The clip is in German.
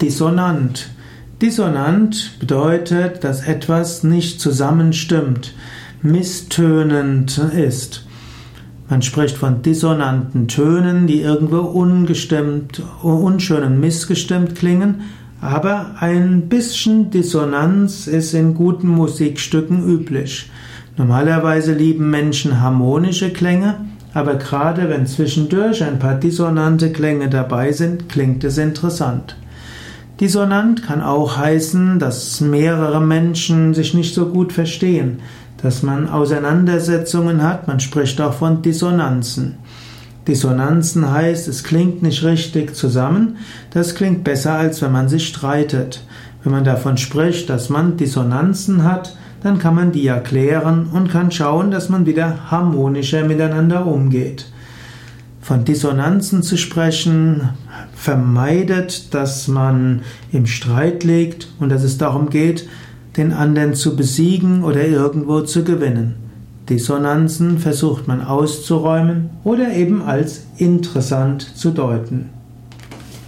Dissonant. Dissonant bedeutet, dass etwas nicht zusammenstimmt, misstönend ist. Man spricht von dissonanten Tönen, die irgendwo ungestimmt, unschön und missgestimmt klingen, aber ein bisschen Dissonanz ist in guten Musikstücken üblich. Normalerweise lieben Menschen harmonische Klänge, aber gerade wenn zwischendurch ein paar dissonante Klänge dabei sind, klingt es interessant. Dissonant kann auch heißen, dass mehrere Menschen sich nicht so gut verstehen, dass man Auseinandersetzungen hat, man spricht auch von Dissonanzen. Dissonanzen heißt, es klingt nicht richtig zusammen, das klingt besser, als wenn man sich streitet. Wenn man davon spricht, dass man Dissonanzen hat, dann kann man die erklären und kann schauen, dass man wieder harmonischer miteinander umgeht. Von Dissonanzen zu sprechen vermeidet, dass man im Streit liegt und dass es darum geht, den anderen zu besiegen oder irgendwo zu gewinnen. Dissonanzen versucht man auszuräumen oder eben als interessant zu deuten.